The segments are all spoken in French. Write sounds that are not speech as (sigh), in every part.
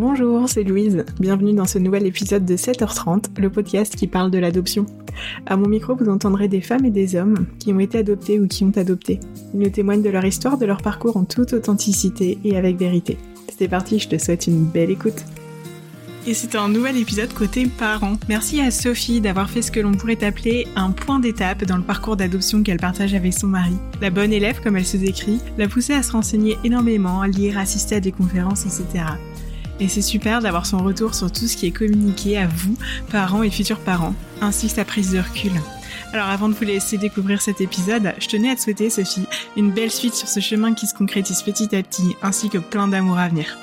Bonjour, c'est Louise. Bienvenue dans ce nouvel épisode de 7h30, le podcast qui parle de l'adoption. À mon micro, vous entendrez des femmes et des hommes qui ont été adoptés ou qui ont adopté. Ils nous témoignent de leur histoire, de leur parcours en toute authenticité et avec vérité. C'est parti, je te souhaite une belle écoute. Et c'est un nouvel épisode côté parents. Merci à Sophie d'avoir fait ce que l'on pourrait appeler un point d'étape dans le parcours d'adoption qu'elle partage avec son mari. La bonne élève, comme elle se décrit, l'a poussée à se renseigner énormément, à lire, assister à des conférences, etc. Et c'est super d'avoir son retour sur tout ce qui est communiqué à vous, parents et futurs parents, ainsi que sa prise de recul. Alors avant de vous laisser découvrir cet épisode, je tenais à te souhaiter, Sophie, une belle suite sur ce chemin qui se concrétise petit à petit, ainsi que plein d'amour à venir.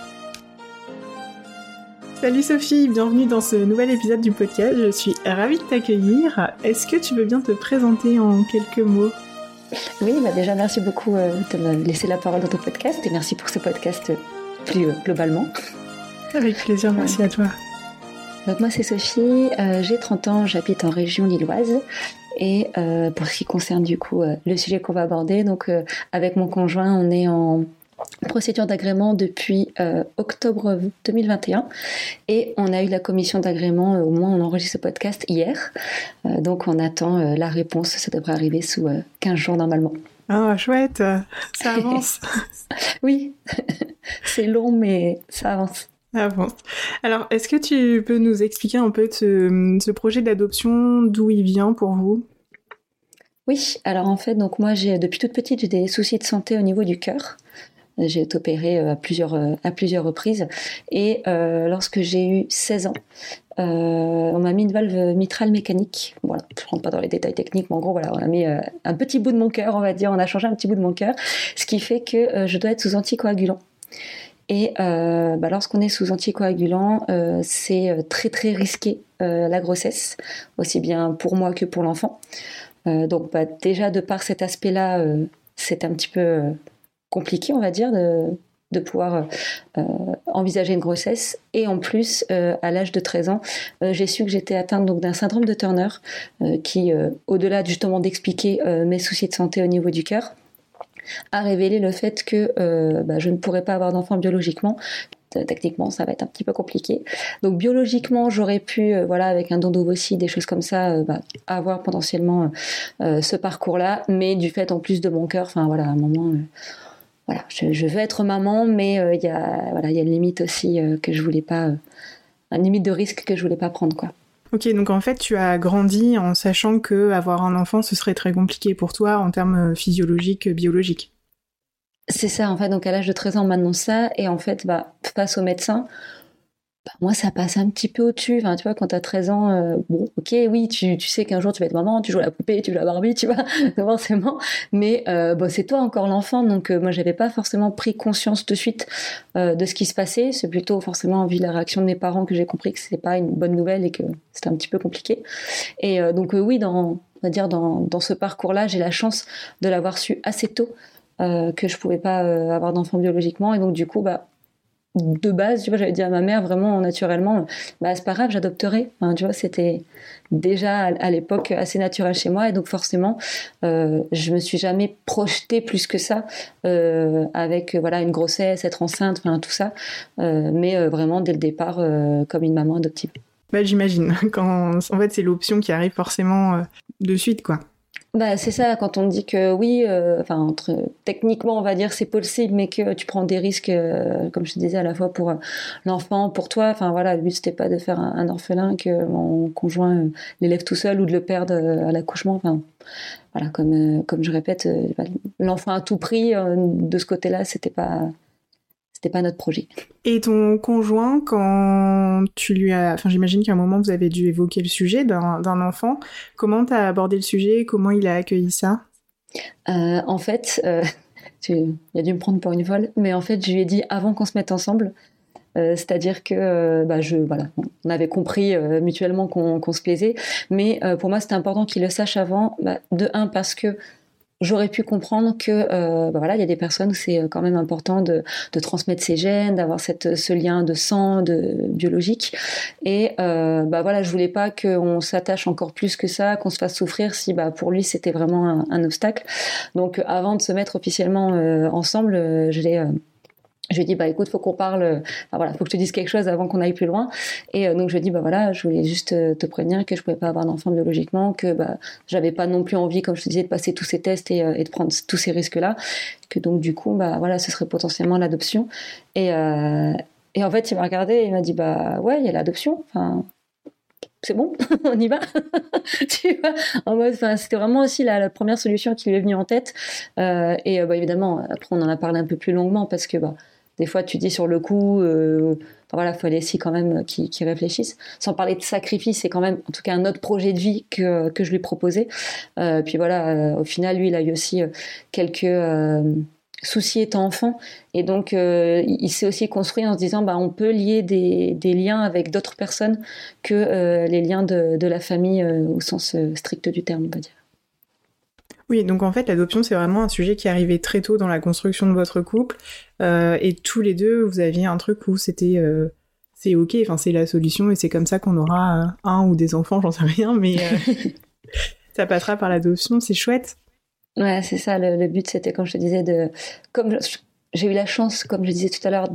Salut Sophie, bienvenue dans ce nouvel épisode du podcast. Je suis ravie de t'accueillir. Est-ce que tu veux bien te présenter en quelques mots? Oui, bah déjà merci beaucoup euh, de me laisser la parole dans ton podcast et merci pour ce podcast plus euh, globalement. Avec plaisir, merci à toi. Donc moi c'est Sophie, euh, j'ai 30 ans, j'habite en région lilloise. Et euh, pour ce qui concerne du coup euh, le sujet qu'on va aborder, donc avec mon conjoint, on est en procédure d'agrément depuis octobre 2021 et on a eu la commission d'agrément au moins on enregistre ce podcast hier. Donc on attend la réponse. Ça devrait arriver sous 15 jours normalement. Ah chouette. Ça avance. (laughs) Oui. (laughs) C'est long mais ça avance (laughs) ah Alors, est-ce que tu peux nous expliquer un peu ce, projet d'adoption, d'où il vient pour vous? Oui, alors en fait, donc moi, j'ai depuis toute petite, j'ai des soucis de santé au niveau du cœur. J'ai été opérée euh, à plusieurs, euh, à plusieurs reprises. Et euh, lorsque j'ai eu 16 ans, on m'a mis une valve mitrale mécanique. Voilà, je rentre pas dans les détails techniques, mais en gros, voilà, on a mis un petit bout de mon cœur, on va dire, on a changé un petit bout de mon cœur, ce qui fait que je dois être sous anticoagulant. Et euh, bah, lorsqu'on est sous anticoagulant, euh, c'est euh, très très risqué la grossesse, aussi bien pour moi que pour l'enfant. donc bah, déjà de par cet aspect-là, c'est un petit peu compliqué, on va dire, de, pouvoir envisager une grossesse. Et en plus, à l'âge de 13 ans, j'ai su que j'étais atteinte d'un syndrome de Turner, qui, au-delà justement d'expliquer mes soucis de santé au niveau du cœur, a révélé le fait que euh, bah, je ne pourrais pas avoir d'enfant biologiquement techniquement ça va être un petit peu compliqué. Donc biologiquement j'aurais pu euh, voilà avec un don d'ovocytes des choses comme ça euh, bah, avoir potentiellement ce parcours là, mais du fait en plus de mon cœur, enfin voilà à un moment voilà je, veux être maman, mais il y a voilà il y a une limite aussi que je voulais pas, une limite de risque que je voulais pas prendre quoi. Ok, donc en fait, tu as grandi en sachant que avoir un enfant, ce serait très compliqué pour toi en termes euh, physiologiques, biologiques. C'est ça, en fait. Donc à l'âge de 13 ans, on m'annonce ça, et en fait, bah, face au médecin, bah, moi, ça passe un petit peu au-dessus. Enfin, tu vois, quand t'as 13 ans, euh, bon, ok, oui, tu, sais qu'un jour tu vas être maman, tu joues la poupée, tu joues la Barbie, tu vois, (laughs) forcément. Mais euh, c'est toi encore l'enfant, donc euh, moi, j'avais pas forcément pris conscience de suite de ce qui se passait. C'est plutôt forcément, vu la réaction de mes parents, que j'ai compris que c'était pas une bonne nouvelle et que c'était un petit peu compliqué. Et donc, oui, dans, on dire, dans, ce parcours-là, j'ai la chance de l'avoir su assez tôt. que je pouvais pas avoir d'enfant biologiquement et donc du coup bah de base, tu vois, j'avais dit à ma mère vraiment naturellement, bah c'est pas grave, j'adopterai. tu vois, c'était déjà à, l'époque assez naturel chez moi et donc forcément, euh, je me suis jamais projetée plus que ça euh, avec voilà une grossesse, être enceinte, tout ça, euh, mais vraiment dès le départ comme une maman adoptive. Bah j'imagine (laughs) quand en fait c'est l'option qui arrive forcément de suite quoi. Bah, c'est ça, quand on dit que oui, euh, entre, techniquement, on va dire c'est possible, mais que tu prends des risques, euh, comme je disais, à la fois pour euh, l'enfant, pour toi. Enfin, voilà, le but, c'était pas de faire un, orphelin, que mon conjoint l'élève tout seul ou de le perdre à l'accouchement. Enfin, comme, je répète, l'enfant à tout prix, de ce côté-là, c'était pas, c'était pas notre projet. Et ton conjoint, quand tu lui as, enfin j'imagine qu'à un moment vous avez dû évoquer le sujet d'un enfant, comment tu as abordé le sujet, comment il a accueilli ça? Euh, En fait, euh, (laughs) il a dû me prendre pour une folle, mais en fait je lui ai dit avant qu'on se mette ensemble, euh, c'est-à-dire que bah, je, voilà, on avait compris mutuellement qu'on se plaisait, mais pour moi c'était important qu'il le sache avant, bah, de un parce que j'aurais pu comprendre que euh, bah voilà il y a des personnes où c'est euh, quand même important de, de transmettre ses gènes d'avoir cette ce lien de sang de biologique. Et euh, bah voilà je voulais pas qu'on s'attache encore plus que ça qu'on se fasse souffrir si bah pour lui c'était vraiment un, obstacle. Donc avant de se mettre officiellement euh, ensemble je l'ai je lui ai dit bah écoute faut qu'on parle enfin, voilà faut que je te dise quelque chose avant qu'on aille plus loin et donc je lui ai dit bah voilà je voulais juste te prévenir que je pouvais pas avoir d'enfant biologiquement que bah j'avais pas non plus envie comme je te disais de passer tous ces tests et, de prendre tous ces risques là que donc du coup bah voilà ce serait potentiellement l'adoption et et en fait il m'a regardé et il m'a dit bah ouais il y a l'adoption enfin c'est bon, (laughs) on y va. (laughs) tu vois, en mode, c'était vraiment aussi la, première solution qui lui est venue en tête. Euh, et euh, bah, évidemment, après, on en a parlé un peu plus longuement parce que bah, des fois, tu dis sur le coup, euh, voilà, il fallait aussi quand même qu'ils réfléchissent. Sans parler de sacrifice, c'est quand même, en tout cas, un autre projet de vie que, que je lui proposais. puis voilà, au final, lui, il a eu aussi quelques souci étant enfant. Et donc, euh, il s'est aussi construit en se disant, bah, on peut lier des, liens avec d'autres personnes que euh, les liens de, la famille euh, au sens strict du terme, on va dire. Oui, donc en fait, l'adoption, c'est vraiment un sujet qui est arrivé très tôt dans la construction de votre couple. et tous les deux, vous aviez un truc où c'était... c'est ok, enfin c'est la solution et c'est comme ça qu'on aura un ou des enfants, j'en sais rien, mais (laughs) ça passera par l'adoption, c'est chouette. Ouais, c'est ça. Le, but, c'était, comme je te disais, de. Comme j'ai eu la chance, comme je disais tout à l'heure,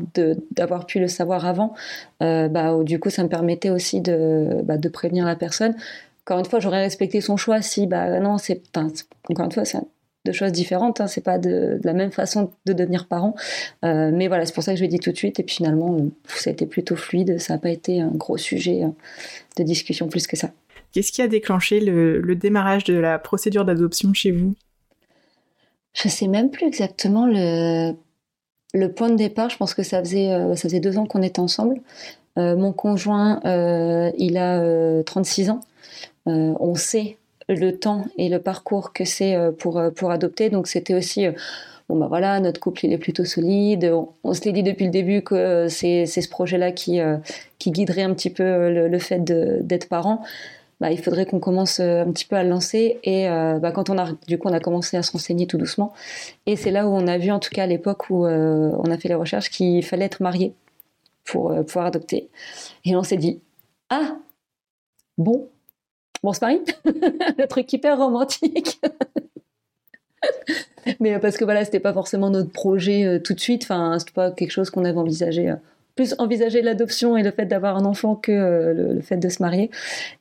d'avoir pu le savoir avant, euh, bah, du coup, ça me permettait aussi de, bah, de prévenir la personne. Encore une fois, j'aurais respecté son choix si, bah, non, c'est. encore une fois, c'est deux choses différentes. Hein, c'est pas de, la même façon de devenir parent. Euh, mais voilà, c'est pour ça que je l'ai dit tout de suite. Et puis finalement, euh, ça a été plutôt fluide. Ça n'a pas été un gros sujet de discussion plus que ça. Qu'est-ce qui a déclenché le démarrage de la procédure d'adoption chez vous? Je sais même plus exactement le, le point de départ. Je pense que ça faisait, euh, ça faisait deux ans qu'on était ensemble. Euh, mon conjoint, il a 36 ans. On sait le temps et le parcours que c'est pour, pour adopter. Donc c'était aussi bon bah voilà, notre couple il est plutôt solide. On, se l'est dit depuis le début que c'est ce projet-là qui, qui guiderait un petit peu le, fait d'être parent. Bah, il faudrait qu'on commence euh, un petit peu à le lancer. Et euh, bah, quand on a, du coup, on a commencé à se renseigner tout doucement. Et c'est là où on a vu, en tout cas à l'époque où euh, on a fait les recherches, qu'il fallait être marié pour pouvoir adopter. Et on s'est dit, ah, bon, bon, c'est pareil, le truc hyper romantique. (laughs) Mais parce que voilà, c'était pas forcément notre projet tout de suite. Enfin, c'était pas quelque chose qu'on avait envisagé plus envisager l'adoption et le fait d'avoir un enfant que euh, le, fait de se marier.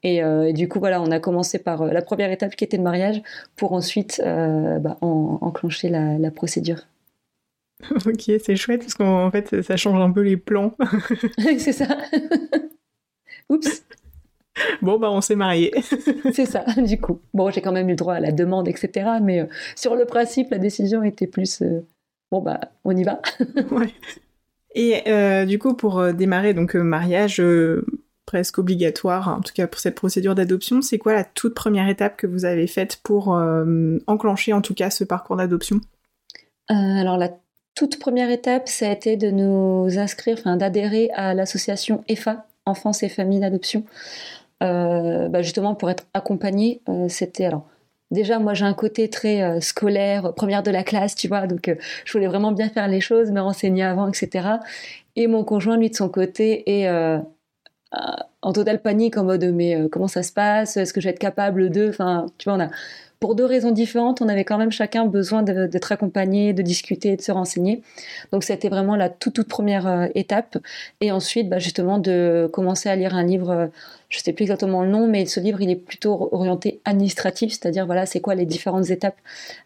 Euh, et, du coup, voilà, on a commencé par euh, la première étape qui était le mariage pour ensuite bah, enclencher la, procédure. (laughs) Ok, c'est chouette parce qu'en fait, ça change un peu les plans. (laughs) c'est ça. Oups. (laughs) Bon, bah, on s'est marié. (laughs) c'est ça, du coup. Bon, j'ai quand même eu le droit à la demande, etc. Mais sur le principe, la décision était plus. bon, bah, on y va. (laughs) ouais. Et euh, du coup, pour euh, démarrer donc euh, mariage presque obligatoire, en tout cas pour cette procédure d'adoption, c'est quoi la toute première étape que vous avez faite pour enclencher en tout cas ce parcours d'adoption? Alors la toute première étape, ça a été de nous inscrire, enfin d'adhérer à l'association EFA, Enfance et Familles d'Adoption, bah, justement pour être accompagné. C'était alors déjà moi j'ai un côté très euh, scolaire, première de la classe, tu vois, donc euh, je voulais vraiment bien faire les choses, me renseigner avant, etc. Et mon conjoint, lui, de son côté, est euh, en totale panique en mode mais comment ça se passe? Est-ce que je vais être capable de? Enfin, tu vois, on a pour deux raisons différentes, on avait quand même chacun besoin d'être accompagné, de discuter, de se renseigner. Donc c'était vraiment la toute, toute première euh, étape. Et ensuite, bah, justement, de commencer à lire un livre, euh, je ne sais plus exactement le nom, mais ce livre, il est plutôt orienté administratif, c'est-à-dire, voilà, c'est quoi les différentes étapes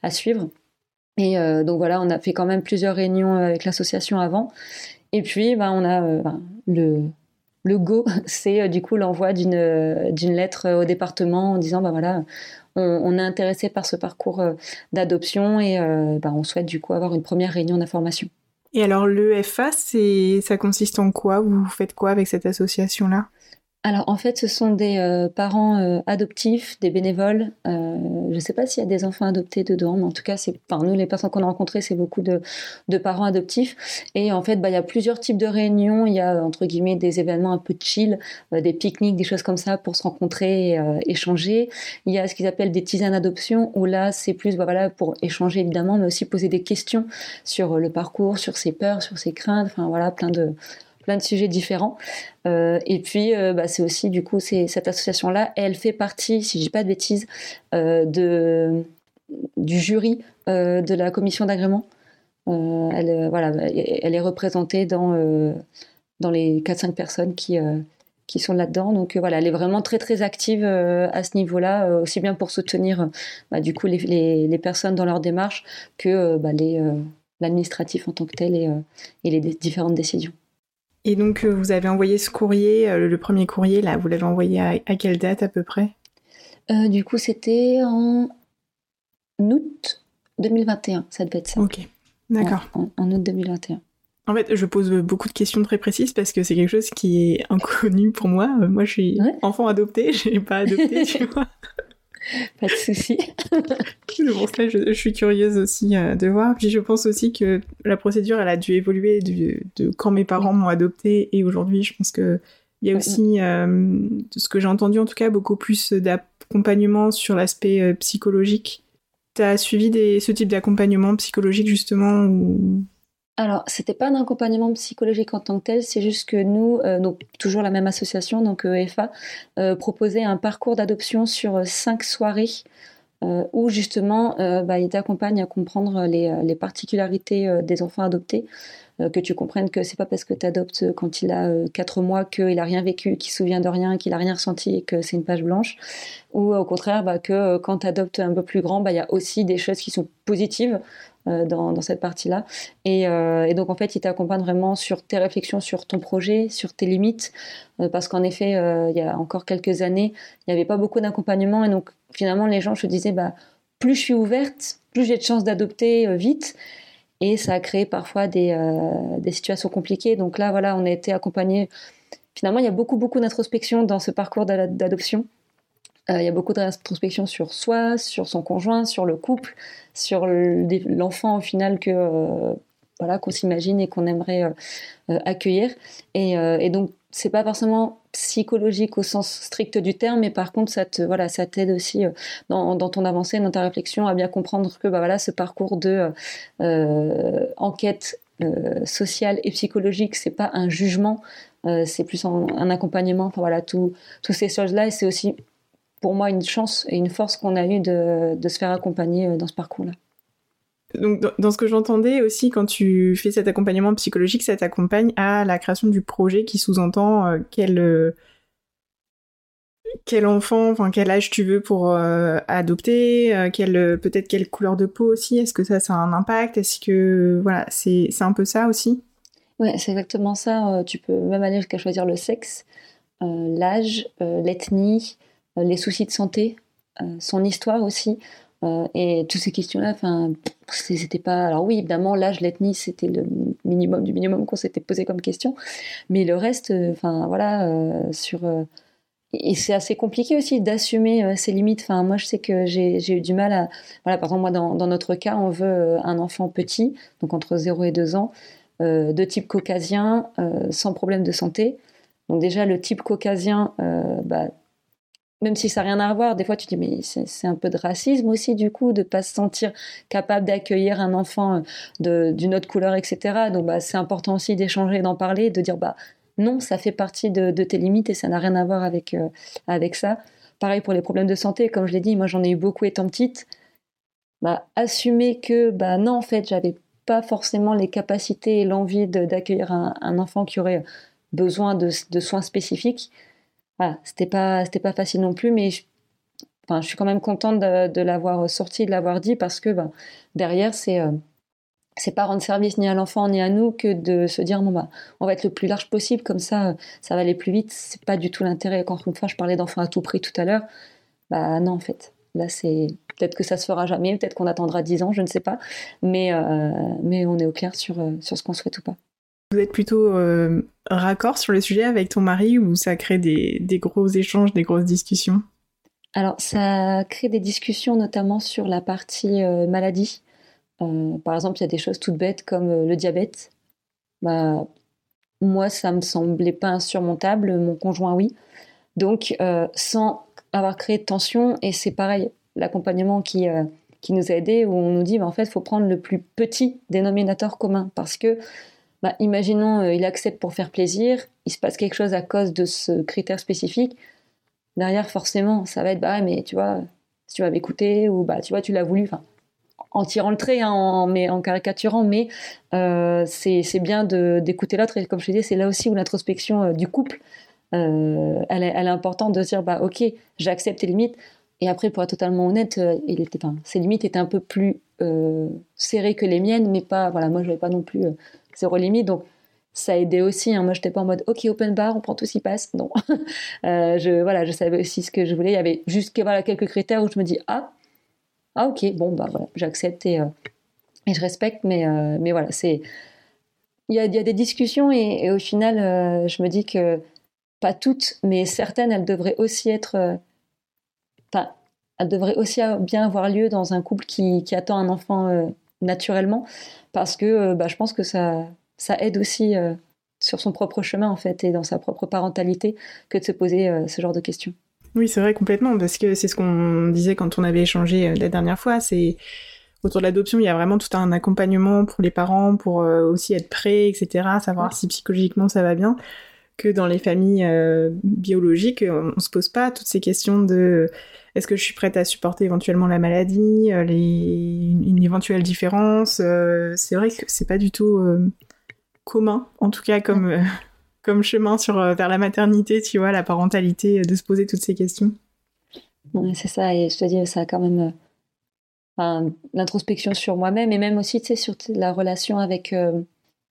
à suivre. Et euh, donc voilà, on a fait quand même plusieurs réunions avec l'association avant. Et puis, bah, on a bah, le, le go, (laughs) c'est du coup l'envoi d'une d'une lettre au département en disant bah voilà, on, est intéressé par ce parcours euh, d'adoption et euh, bah, on souhaite du coup avoir une première réunion d'information. Et alors l'EFA, ça consiste en quoi? Vous faites quoi avec cette association-là? Alors en fait, ce sont des euh, parents euh, adoptifs, des bénévoles. Euh, je ne sais pas s'il y a des enfants adoptés dedans, mais en tout cas, c'est, enfin, nous, les personnes qu'on a rencontrées, c'est beaucoup de, parents adoptifs. Et en fait, bah, il y a plusieurs types de réunions. Il y a entre guillemets des événements un peu chill, des pique-niques, des choses comme ça pour se rencontrer et échanger. Il y a ce qu'ils appellent des tisanes adoption, où là, c'est plus bah, voilà, pour échanger évidemment, mais aussi poser des questions sur le parcours, sur ses peurs, sur ses craintes. Enfin voilà, plein de plein de sujets différents. Euh, et puis, euh, bah, c'est aussi, du coup, cette association-là, elle fait partie, si je dis pas de bêtises, euh, de, du jury de la commission d'agrément. elle, voilà, elle est représentée dans, dans les 4-5 personnes qui, qui sont là-dedans. Donc voilà, elle est vraiment très très active à ce niveau-là, aussi bien pour soutenir bah, du coup les, les, personnes dans leur démarche que bah, les l'administratif en tant que tel et les différentes décisions. Et donc, vous avez envoyé ce courrier, le premier courrier, là, vous l'avez envoyé à, à, quelle date à peu près? Du coup, c'était en août 2021, ça devait être ça. Ok, d'accord. en, août 2021. En fait, je pose beaucoup de questions très précises parce que c'est quelque chose qui est (laughs) inconnu pour moi. Euh, moi, je suis enfant adopté, je n'ai pas adopté, (laughs) tu vois. (laughs) Pas de souci. (laughs) pour ça, je, je, suis curieuse aussi euh, de voir. Puis je pense aussi que la procédure, elle a dû évoluer de, de quand mes parents m'ont adopté et aujourd'hui, je pense que il y a aussi, euh, de ce que j'ai entendu en tout cas, beaucoup plus d'accompagnement sur l'aspect psychologique tu as suivi des, ce type d'accompagnement psychologique justement ou... Alors, c'était pas un accompagnement psychologique en tant que tel, c'est juste que nous, euh, toujours la même association, donc EFA, euh, proposait un parcours d'adoption sur euh, cinq soirées où justement bah, il t'accompagne à comprendre les, particularités des enfants adoptés, que tu comprennes que c'est pas parce que tu adoptes quand il a 4 mois qu'il a rien vécu, qu'il se souvient de rien, qu'il a rien ressenti et que c'est une page blanche, ou au contraire bah, que quand tu adoptes un peu plus grand, bah, il y a aussi des choses qui sont positives euh, dans, cette partie-là. Euh, et, donc, en fait, il t'accompagne vraiment sur tes réflexions sur ton projet, sur tes limites, euh, parce qu'en effet, il y a encore quelques années, il n'y avait pas beaucoup d'accompagnement. Et donc, finalement, les gens se disaient, bah, plus je suis ouverte, plus j'ai de chances d'adopter vite. Et ça a créé parfois des, des, situations compliquées. Donc là, voilà, on a été accompagné. Finalement, il y a beaucoup, beaucoup d'introspection dans ce parcours d'adoption. Euh, il y a beaucoup de rétrospection sur soi, sur son conjoint, sur le couple, sur l'enfant au final que euh, voilà qu'on s'imagine et qu'on aimerait euh, accueillir. Et, et donc c'est pas forcément psychologique au sens strict du terme, mais par contre ça te voilà ça t'aide aussi dans, ton avancée, dans ta réflexion à bien comprendre que bah voilà ce parcours de enquête sociale et psychologique, c'est pas un jugement, c'est plus un, accompagnement. Enfin voilà, tout, toutes ces choses-là, et c'est aussi pour moi une chance et une force qu'on a eu de, se faire accompagner euh, dans ce parcours-là. Donc, dans ce que j'entendais aussi, quand tu fais cet accompagnement psychologique, ça t'accompagne à la création du projet qui sous-entend euh, quel, euh, quel enfant, enfin quel âge tu veux pour adopter, peut-être quelle couleur de peau aussi. Est-ce que ça, ça a un impact? Est-ce que voilà, c'est un peu ça aussi? Ouais, c'est exactement ça. tu peux même aller jusqu'à choisir le sexe, l'âge, l'ethnie, les soucis de santé, euh, son histoire aussi. Euh, et toutes ces questions-là, enfin, c'était pas. Alors oui, évidemment, l'âge, l'ethnie, c'était le minimum du minimum qu'on s'était posé comme question. Mais le reste, enfin voilà, sur. et c'est assez compliqué aussi d'assumer ses limites. Enfin, moi, je sais que j'ai eu du mal à. Voilà, par exemple, moi, dans, dans, notre cas, on veut un enfant petit, donc entre 0 et 2 ans, de type caucasien, sans problème de santé. Donc déjà, le type caucasien, bah, même si ça n'a rien à voir, des fois tu dis mais c'est un peu de racisme aussi du coup de pas se sentir capable d'accueillir un enfant euh, d'une autre couleur, etc. Donc bah, c'est important aussi d'échanger, d'en parler, de dire bah non, ça fait partie de, tes limites et ça n'a rien à voir avec euh, avec ça. Pareil pour les problèmes de santé, comme je l'ai dit, moi j'en ai eu beaucoup étant petite. Bah, assumer que bah non en fait j'avais pas forcément les capacités et l'envie d'accueillir un, enfant qui aurait besoin de soins spécifiques voilà, c'était pas c'était pas facile non plus, mais je, suis quand même contente de, l'avoir sorti, de l'avoir dit parce que ben, derrière c'est euh, c'est pas rendre service ni à l'enfant ni à nous que de se dire bon bah on va être le plus large possible comme ça ça va aller plus vite. C'est pas du tout l'intérêt. Quand une fois je parlais d'enfant à tout prix tout à l'heure. Bah non en fait. Là c'est peut-être que ça se fera jamais peut-être qu'on attendra 10 ans je ne sais pas. Mais euh, on est au clair euh, sur ce qu'on souhaite ou pas vous êtes plutôt euh, raccord sur le sujet avec ton mari ou ça crée des, gros échanges, des grosses discussions? Alors, ça crée des discussions notamment sur la partie euh, maladie. Euh, par exemple, il y a des choses toutes bêtes comme le diabète. Bah, moi, ça me semblait pas insurmontable, mon conjoint, oui. Donc, sans avoir créé de tension, et c'est pareil, l'accompagnement qui, qui nous a aidés, où on nous dit, bah, en fait, il faut prendre le plus petit dénominateur commun, parce que bah, imaginons euh, il accepte pour faire plaisir, il se passe quelque chose à cause de ce critère spécifique. Derrière, forcément, ça va être bah mais tu vois, si tu m'avais écouté ou bah tu vois, tu l'as voulu. En tirant le trait, hein, en, caricaturant, mais euh, c'est bien d'écouter l'autre. Et comme je te disais, c'est là aussi où l'introspection euh, du couple, elle, est, elle, est, importante de dire, bah, ok, j'accepte tes limites. Et après, pour être totalement honnête, il ses limites étaient un peu plus serrées que les miennes, mais pas, voilà, moi, je n'avais pas non plus zéro limite. Donc, ça a aidé aussi. Hein. Moi, j'étais pas en mode OK, open bar, on prend tout s'y passe. Non. (laughs) je, voilà, je savais aussi ce que je voulais. Il y avait juste voilà, quelques critères où je me dis Ah, ah ok, bon, bah voilà, j'accepte et, euh, et, je respecte, mais, euh, mais voilà, c'est. Il y a, y a, des discussions et, au final, euh, je me dis que pas toutes, mais certaines, elles devraient aussi être. Enfin, elles devraient aussi bien avoir lieu dans un couple qui, qui attend un enfant naturellement, parce que bah, je pense que ça, ça aide aussi sur son propre chemin, en fait, et dans sa propre parentalité, que de se poser ce genre de questions. Oui, c'est vrai complètement, parce que c'est ce qu'on disait quand on avait échangé euh, la dernière fois, c'est autour de l'adoption, il y a vraiment tout un accompagnement pour les parents, pour euh, aussi être prêts, etc., savoir si psychologiquement ça va bien, que dans les familles euh, biologiques, on, se pose pas toutes ces questions de est-ce que je suis prête à supporter éventuellement la maladie, les, une éventuelle différence. c'est vrai que c'est pas du tout commun, en tout cas comme (laughs) comme chemin euh, vers la maternité, tu vois, la parentalité, euh, de se poser toutes ces questions. c'est ça, et je te dis, ça a quand même euh, l'introspection sur moi-même et même aussi, tu sais, sur la relation avec,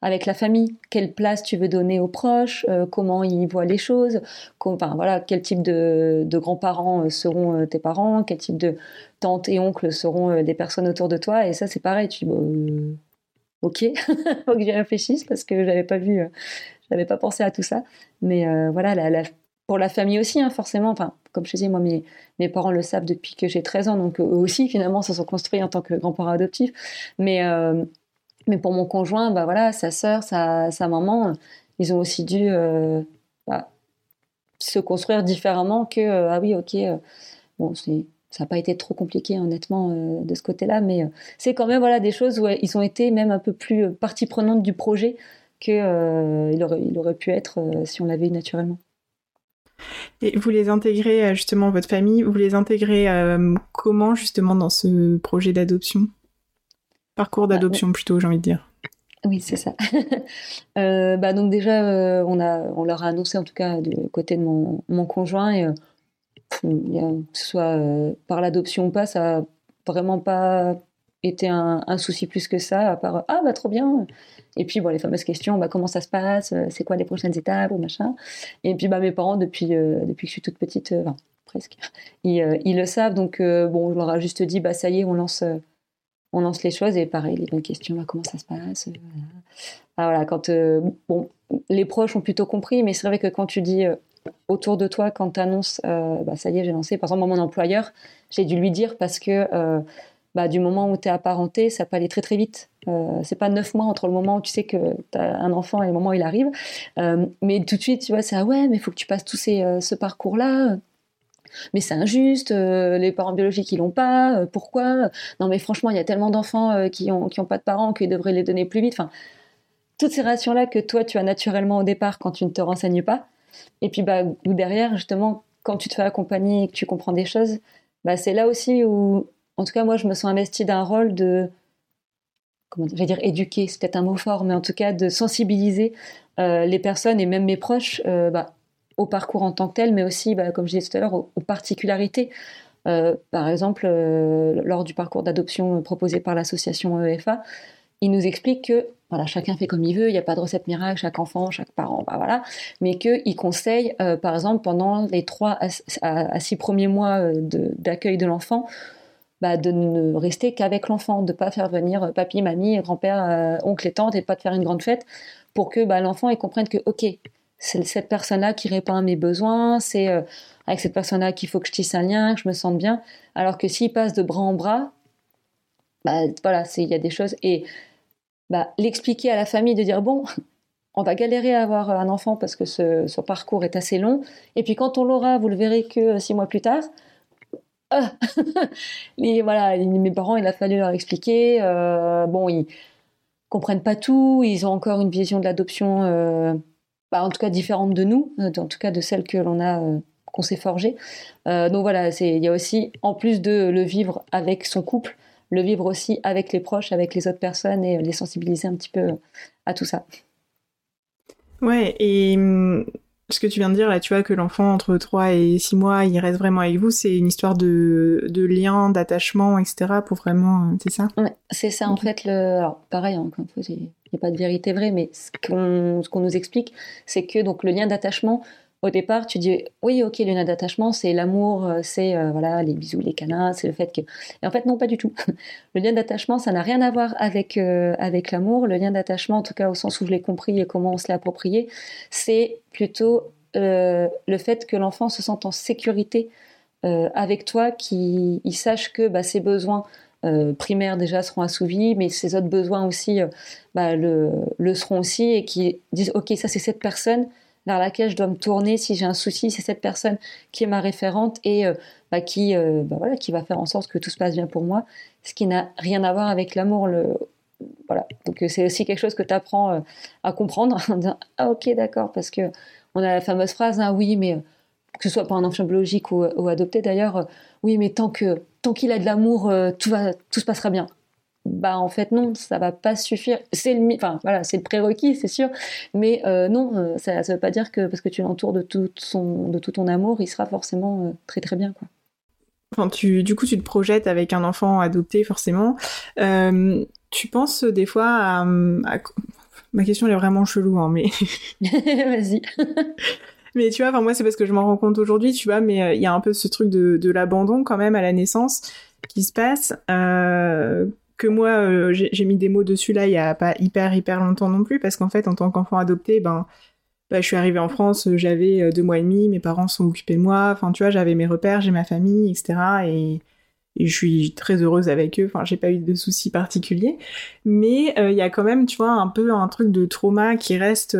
avec la famille. Quelle place tu veux donner aux proches, comment ils voient les choses, enfin, voilà, quel type de, grands-parents seront tes parents, quel type de tantes et oncles seront des personnes autour de toi. Et ça, c'est pareil, tu dis, ok, (laughs) faut que j'y réfléchisse parce que j'avais pas vu n'avais pas pensé à tout ça. Mais euh, voilà, pour la famille aussi, hein, forcément. Enfin, comme je disais, moi, mes, parents le savent depuis que j'ai 13 ans, donc eux aussi, finalement, se sont construits en tant que grands-parents adoptifs. Mais, euh, mais pour mon conjoint, bah voilà, sa sœur, sa, sa maman, ils ont aussi dû euh, bah, se construire différemment que ah oui, ok, bon, c'est ça n'a pas été trop compliqué honnêtement de ce côté-là, mais c'est quand même voilà des choses où ils ont été même un peu plus partie prenante du projet qu'il euh, aurait, il aurait pu être euh, si on l'avait eu naturellement. Et vous les intégrez euh, justement votre famille, vous les intégrez comment justement dans ce projet d'adoption? Parcours bah, d'adoption plutôt, j'ai envie de dire. Oui, c'est ça. (laughs) bah, donc déjà, on, a, on leur a annoncé en tout cas du côté de mon, mon conjoint, et, que ce soit par l'adoption ou pas, ça n'a vraiment pas été un, un, souci plus que ça, à part ah bah trop bien, et puis, bon, les fameuses questions, bah, comment ça se passe, euh, c'est quoi les prochaines étapes, ou machin. Et puis, bah, mes parents, depuis, euh, depuis que je suis toute petite, euh, enfin, presque, ils, ils, le savent. Donc, bon, je leur ai juste dit, bah, ça y est, on lance, on lance les choses. Et pareil, les bonnes questions, bah, comment ça se passe. Voilà. Ah, voilà, quand, bon, les proches ont plutôt compris, mais c'est vrai que quand tu dis autour de toi, quand tu annonces, bah, ça y est, j'ai lancé, par exemple, mon employeur, j'ai dû lui dire parce que bah, du moment où tu es apparenté, ça peut aller très très vite. Euh, c'est pas neuf mois entre le moment où tu sais que tu as un enfant et le moment où il arrive. Euh, mais tout de suite, tu vois, c'est ah ouais, mais il faut que tu passes tout euh, ce parcours-là. Mais c'est injuste, euh, les parents biologiques ils l'ont pas, pourquoi? Non mais franchement, il y a tellement d'enfants qui ont, qui ont pas de parents qu'ils devraient les donner plus vite. Enfin, toutes ces réactions-là que toi tu as naturellement au départ quand tu ne te renseignes pas. Et puis bah, derrière, justement, quand tu te fais accompagner et que tu comprends des choses, bah, c'est là aussi où en tout cas, moi, je me sens investie d'un rôle de, comment je vais dire, éduquer, c'est peut-être un mot fort, mais en tout cas de sensibiliser euh, les personnes et même mes proches euh, bah, au parcours en tant que tel, mais aussi, bah, comme je disais tout à l'heure, aux, particularités. Euh, par exemple, lors du parcours d'adoption proposé par l'association EFA, il nous explique que voilà, chacun fait comme il veut, il n'y a pas de recette miracle, chaque enfant, chaque parent, bah voilà, mais qu'il conseille, par exemple, pendant les trois à, six premiers mois d'accueil de l'enfant, bah, de ne rester qu'avec l'enfant, de ne pas faire venir papy, mamie, grand-père, euh, oncle et tante et pas de faire une grande fête pour que bah, l'enfant comprenne que, ok, c'est cette personne-là qui répond à mes besoins, c'est euh, avec cette personne-là qu'il faut que je tisse un lien, que je me sente bien. Alors que s'il passe de bras en bras, bah, voilà, il y a des choses. Et bah, l'expliquer à la famille, de dire, bon, (laughs) on va galérer à avoir un enfant parce que ce, parcours est assez long. Et puis quand on l'aura, vous le verrez que six mois plus tard. (laughs) mais voilà, mes parents, il a fallu leur expliquer. Euh, bon, ils comprennent pas tout. Ils ont encore une vision de l'adoption, euh, bah, en tout cas différente de nous, euh, en tout cas de celle que l'on a, qu'on s'est forgée. donc voilà, il y a aussi, en plus de le vivre avec son couple, le vivre aussi avec les proches, avec les autres personnes et les sensibiliser un petit peu à tout ça. Ouais, et hum, ce que tu viens de dire là, tu vois, que l'enfant entre 3 et 6 mois, il reste vraiment avec vous, c'est une histoire de, de lien, d'attachement, etc. pour vraiment, euh, c'est ça? Ouais, c'est ça en fait. Le... Alors pareil, encore une fois, n'y a pas de vérité vraie, mais ce qu'on, nous explique, c'est que donc le lien d'attachement, au départ, tu dis oui, ok, le lien d'attachement, c'est l'amour, euh, c'est euh, voilà les bisous, les câlins, c'est le fait que. Et en fait, non, pas du tout. (laughs) le lien d'attachement, ça n'a rien à voir avec euh, avec l'amour. Le lien d'attachement, en tout cas au sens où je l'ai compris et comment on se l'a approprié, c'est plutôt le fait que l'enfant se sente en sécurité avec toi, qu'il sache que bah, ses besoins primaires déjà seront assouvis, mais ses autres besoins aussi bah, le, seront aussi, et qui disent ok, ça c'est cette personne vers laquelle je dois me tourner si j'ai un souci, c'est cette personne qui est ma référente et euh, bah, qui, euh, bah, voilà, qui va faire en sorte que tout se passe bien pour moi, ce qui n'a rien à voir avec l'amour. Le... Voilà. Donc euh, c'est aussi quelque chose que tu apprends à comprendre (laughs) en disant Ah ok d'accord, parce que on a la fameuse phrase hein, oui mais que ce soit par un enfant biologique ou, ou adopté d'ailleurs, oui mais tant que tant qu'il a de l'amour, tout va tout se passera bien bah en fait non, ça va pas suffire. C'est le, enfin voilà, c'est le prérequis, c'est sûr, mais euh, non, euh, ça, ne veut pas dire que parce que tu l'entoures de tout son, de tout ton amour, il sera forcément euh, très très bien quoi. Enfin, tu, du coup, tu te projettes avec un enfant adopté forcément. tu penses des fois à, ma question elle est vraiment chelou, hein, mais (laughs) vas-y. (laughs) Mais tu vois, moi c'est parce que je m'en rends compte aujourd'hui, tu vois, mais il y a un peu ce truc de, de l'abandon quand même à la naissance qui se passe. Euh, que moi, euh, j'ai mis des mots dessus là il y a pas hyper hyper longtemps non plus, parce qu'en fait, en tant qu'enfant adopté, ben, bah, je suis arrivée en France, euh, j'avais euh, deux mois et demi, mes parents sont occupés de moi, enfin, tu vois, j'avais mes repères, j'ai ma famille, etc. Et, et, je suis très heureuse avec eux, enfin, j'ai pas eu de soucis particuliers. Mais il y a quand même, tu vois, un peu un truc de trauma qui reste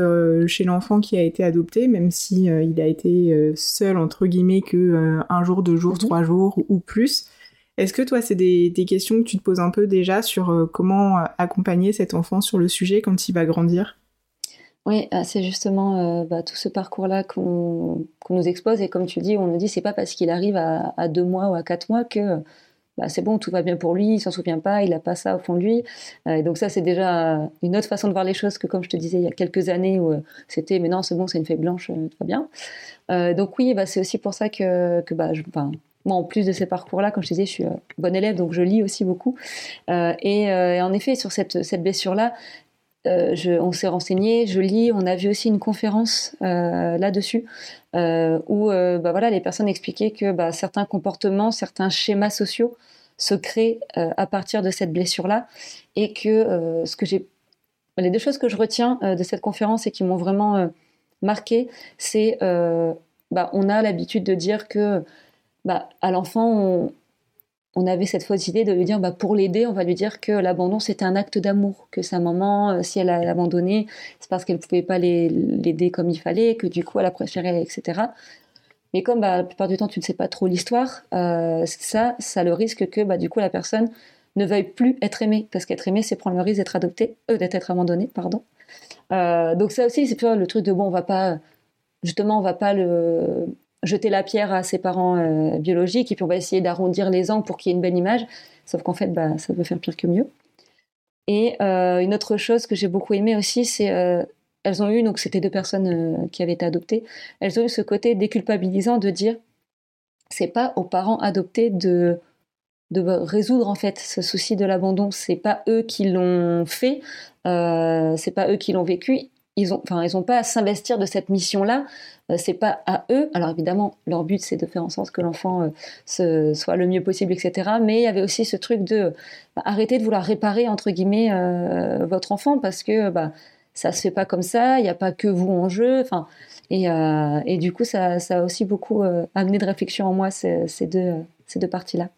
chez l'enfant qui a été adopté, même si il a été seul, entre guillemets, que un jour, deux jours, mhm. trois jours ou plus. Est-ce que toi, c'est des, questions que tu te poses un peu déjà sur euh, comment euh, accompagner cet enfant sur le sujet quand il va grandir? Oui, ah, c'est justement euh, bah, tout ce parcours-là qu'on nous expose et comme tu dis, on nous dit c'est pas parce qu'il arrive à, deux mois ou à quatre mois que bah, c'est bon, tout va bien pour lui, il s'en souvient pas, il n'a pas ça au fond de lui. et donc ça, c'est déjà une autre façon de voir les choses que comme je te disais il y a quelques années où c'était mais non c'est bon, c'est une feuille blanche, tout va bien. donc oui, bah, c'est aussi pour ça que, moi, en plus de ces parcours-là, comme je disais, je suis euh, bonne élève, donc je lis aussi beaucoup. Euh, et, euh, en effet, sur cette blessure-là, on s'est renseigné, je lis, on a vu aussi une conférence là-dessus où bah, voilà, les personnes expliquaient que bah, certains comportements, certains schémas sociaux se créent à partir de cette blessure-là et que ce que les deux choses que je retiens de cette conférence et qui m'ont vraiment marqué, c'est bah, on a l'habitude de dire que bah, à l'enfant, on, avait cette fausse idée de lui dire, bah, pour l'aider, on va lui dire que l'abandon, c'était un acte d'amour, que sa maman, euh, si elle a abandonné, c'est parce qu'elle ne pouvait pas l'aider comme il fallait, que du coup, elle a préféré, etc. Mais comme bah, la plupart du temps, tu ne sais pas trop l'histoire, euh, ça, ça le risque que bah, du coup, la personne ne veuille plus être aimée, parce qu'être aimée, c'est prendre le risque d'être adopté, euh, d'être abandonné, pardon. donc ça aussi, c'est le truc de bon, on va pas, justement, on va pas le, jeter la pierre à ses parents euh, biologiques et puis on va essayer d'arrondir les angles pour qu'il y ait une bonne image. Sauf qu'en fait, bah, ça peut faire pire que mieux. Et euh, une autre chose que j'ai beaucoup aimé aussi, c'est euh, elles ont eu, donc c'était deux personnes qui avaient été adoptées, elles ont eu ce côté déculpabilisant de dire c'est pas aux parents adoptés de de résoudre en fait ce souci de l'abandon. C'est pas eux qui l'ont fait, c'est pas eux qui l'ont vécu ils ont, enfin, ils ont pas à s'investir de cette mission-là. Euh, c'est pas à eux. Alors évidemment, leur but c'est de faire en sorte que l'enfant euh, soit le mieux possible, etc. Mais il y avait aussi ce truc de bah, arrêter de vouloir réparer entre guillemets euh, votre enfant parce que bah ça se fait pas comme ça. Il n'y a pas que vous en jeu. Enfin, et, et du coup, ça, ça, a aussi beaucoup amené de réflexion en moi ces deux, ces deux parties-là.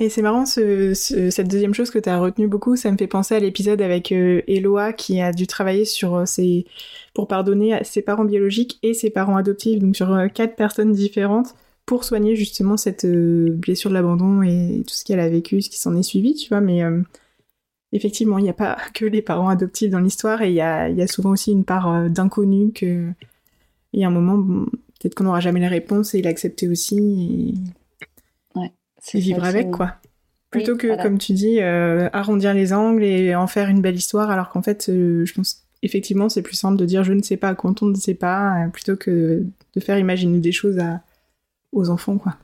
Et c'est marrant, cette deuxième chose que tu as retenu beaucoup, ça me fait penser à l'épisode avec euh, Eloa qui a dû travailler sur euh, ses, pour pardonner à ses parents biologiques et ses parents adoptifs, donc sur euh, quatre personnes différentes, pour soigner justement cette blessure de l'abandon et tout ce qu'elle a vécu, ce qui s'en est suivi, tu vois. Mais effectivement, il n'y a pas (laughs) que les parents adoptifs dans l'histoire et il y a, souvent aussi une part d'inconnu que. Il y a un moment, peut-être qu'on n'aura jamais les réponses et l'accepter aussi. C'est vivre avec, quoi. Plutôt que, comme tu dis, arrondir les angles et en faire une belle histoire, alors qu'en fait, je pense effectivement, c'est plus simple de dire je ne sais pas quand on ne sait pas, plutôt que de faire imaginer des choses à, aux enfants, quoi.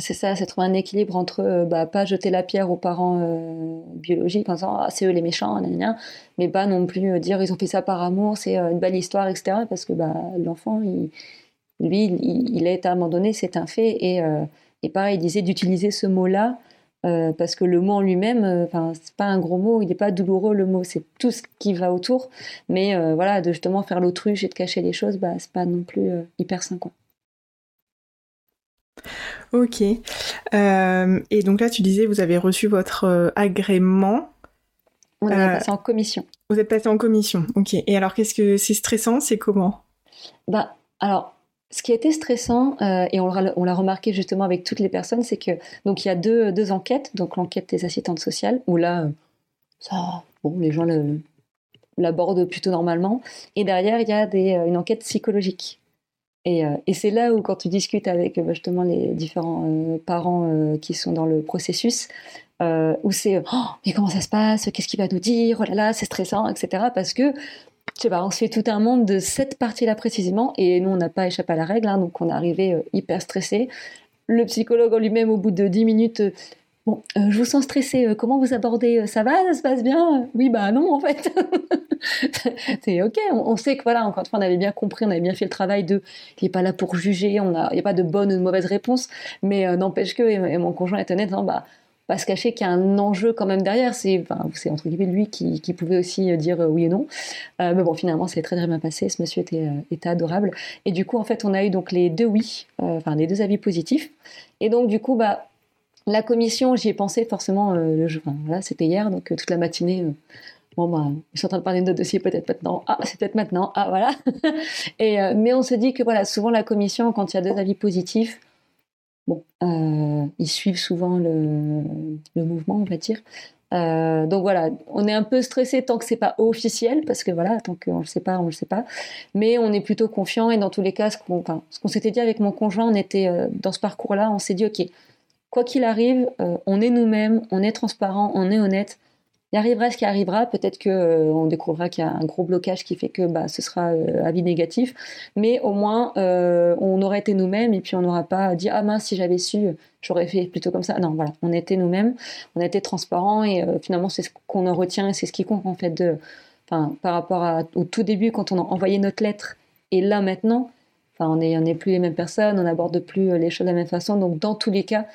C'est ça, c'est trouver un équilibre entre euh, bah, pas jeter la pierre aux parents euh, biologiques en disant ah, c'est eux les méchants, mais pas non plus euh, dire ils ont fait ça par amour, c'est une belle histoire, etc. Parce que bah, l'enfant, lui, il, il, a été abandonné, c'est un fait. Et, et pareil, il disait d'utiliser ce mot-là parce que le mot en lui-même, enfin c'est pas un gros mot, il n'est pas douloureux le mot, c'est tout ce qui va autour. Mais voilà, de justement faire l'autruche et de cacher les choses, bah, c'est pas non plus hyper sain. Quoi. Ok. Euh, et donc là, tu disais, vous avez reçu votre euh, agrément. On est euh, passé en commission. Vous êtes passé en commission, ok. Et alors, qu'est-ce que c'est stressant C'est comment? Bah, alors, ce qui a été stressant, et on l'a remarqué justement avec toutes les personnes, c'est que donc il y a deux, enquêtes. Donc l'enquête des assistantes sociales, où là, ça, bon, les gens l'abordent plutôt normalement. Et derrière, il y a des, une enquête psychologique. Euh, et, c'est là où, quand tu discutes avec euh, justement les différents euh, parents qui sont dans le processus, où c'est oh, mais comment ça se passe? Qu'est-ce qu'il va nous dire? Oh là là, c'est stressant, etc. Parce que on se fait tout un monde de cette partie-là précisément, et nous on n'a pas échappé à la règle, hein, donc on est arrivé hyper stressé. Le psychologue en lui-même, au bout de 10 minutes, Bon, je vous sens stressé, comment vous abordez Ça va Ça se passe bien? Oui, bah non, en fait. (laughs) c'est ok. On, sait que voilà, encore une fois, on avait bien compris, on avait bien fait le travail de. Il n'est pas là pour juger, il n'y a pas de bonne ou de mauvaise réponse, mais euh, n'empêche que, et, mon conjoint est honnête, non, bah, pas se cacher qu'il y a un enjeu quand même derrière. C'est enfin, entre guillemets lui qui, pouvait aussi euh, dire euh, oui et non. mais bon, finalement, c'est très très bien passé. Ce monsieur était, adorable. Et du coup, en fait, on a eu donc les deux oui, enfin les deux avis positifs. Et donc, du coup, bah, la commission, j'y ai pensé forcément. le enfin, voilà, c'était hier, donc toute la matinée bon bah, je suis en train de parler de notre dossier peut-être maintenant. Ah, c'est peut-être maintenant. Ah, voilà. (laughs) et, euh, mais on se dit que voilà, souvent la commission, quand il y a deux avis positifs, bon, euh, ils suivent souvent le, mouvement, on va dire. Euh, donc voilà, on est un peu stressé tant que c'est pas officiel, parce que voilà, tant qu'on le sait pas, on le sait pas. Mais on est plutôt confiant et dans tous les cas, ce qu'on, s'était dit avec mon conjoint, on était dans ce parcours-là, on s'est dit ok, quoi qu'il arrive, on est nous-mêmes, on est transparent, on est honnête il arrivera ce qui arrivera. Peut-être que euh, on découvrira qu'il y a un gros blocage qui fait que bah, ce sera euh, avis négatif. Mais au moins, euh, on aurait été nous-mêmes et puis on n'aura pas dit ah mince si j'avais su, j'aurais fait plutôt comme ça. Non, voilà, on était nous-mêmes, on a été transparents et finalement c'est ce qu'on en retient et c'est ce qui compte en fait par rapport au tout début quand on a envoyé notre lettre et là maintenant. Enfin, on n'est plus les mêmes personnes, on n'aborde plus les choses de la même façon. Donc, dans tous les cas,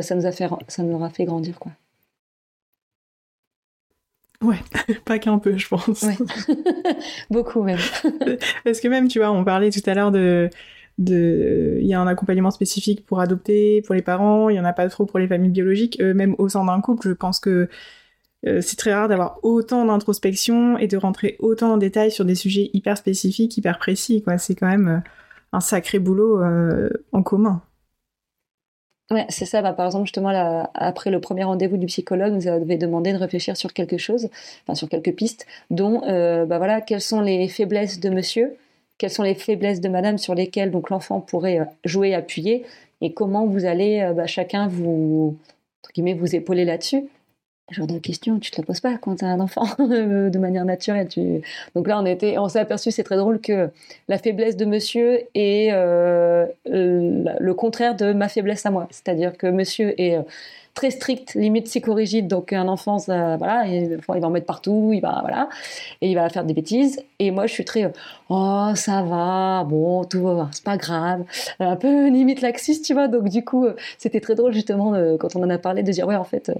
ça nous a fait, ça nous aura fait grandir, quoi. Ouais, (laughs) pas qu'un peu, je pense. Ouais. (laughs) Beaucoup même. (laughs) Parce que même, tu vois, on parlait tout à l'heure de, de, il y a un accompagnement spécifique pour adopter, pour les parents, il y en a pas trop pour les familles biologiques. Euh, même au sein d'un couple, je pense que euh, c'est très rare d'avoir autant d'introspection et de rentrer autant en détail sur des sujets hyper spécifiques, hyper précis. Quoi, c'est quand même euh, un sacré boulot en commun. C'est ça. Bah, par exemple, justement, après le premier rendez-vous du psychologue, nous avait demandé de réfléchir sur quelque chose, enfin sur quelques pistes, dont, euh, bah voilà, quelles sont les faiblesses de monsieur, quelles sont les faiblesses de madame sur lesquelles donc l'enfant pourrait euh, jouer, appuyer, et comment vous allez euh, bah, chacun vous, entre guillemets, vous épauler là-dessus genre de questions, tu te la poses pas quand tu as un enfant (laughs) de manière naturelle. Tu... Donc là, on, était, on s'est aperçu, c'est très drôle, que la faiblesse de monsieur est euh, le contraire de ma faiblesse à moi. C'est-à-dire que monsieur est euh, très strict, limite psychorigide, donc un enfant, voilà, il, il va en mettre partout, il va, voilà, et il va faire des bêtises. Et moi, je suis très, oh, ça va, bon, tout va, c'est pas grave, un peu limite laxiste, tu vois. Donc du coup, c'était très drôle justement quand on en a parlé de dire, ouais, en fait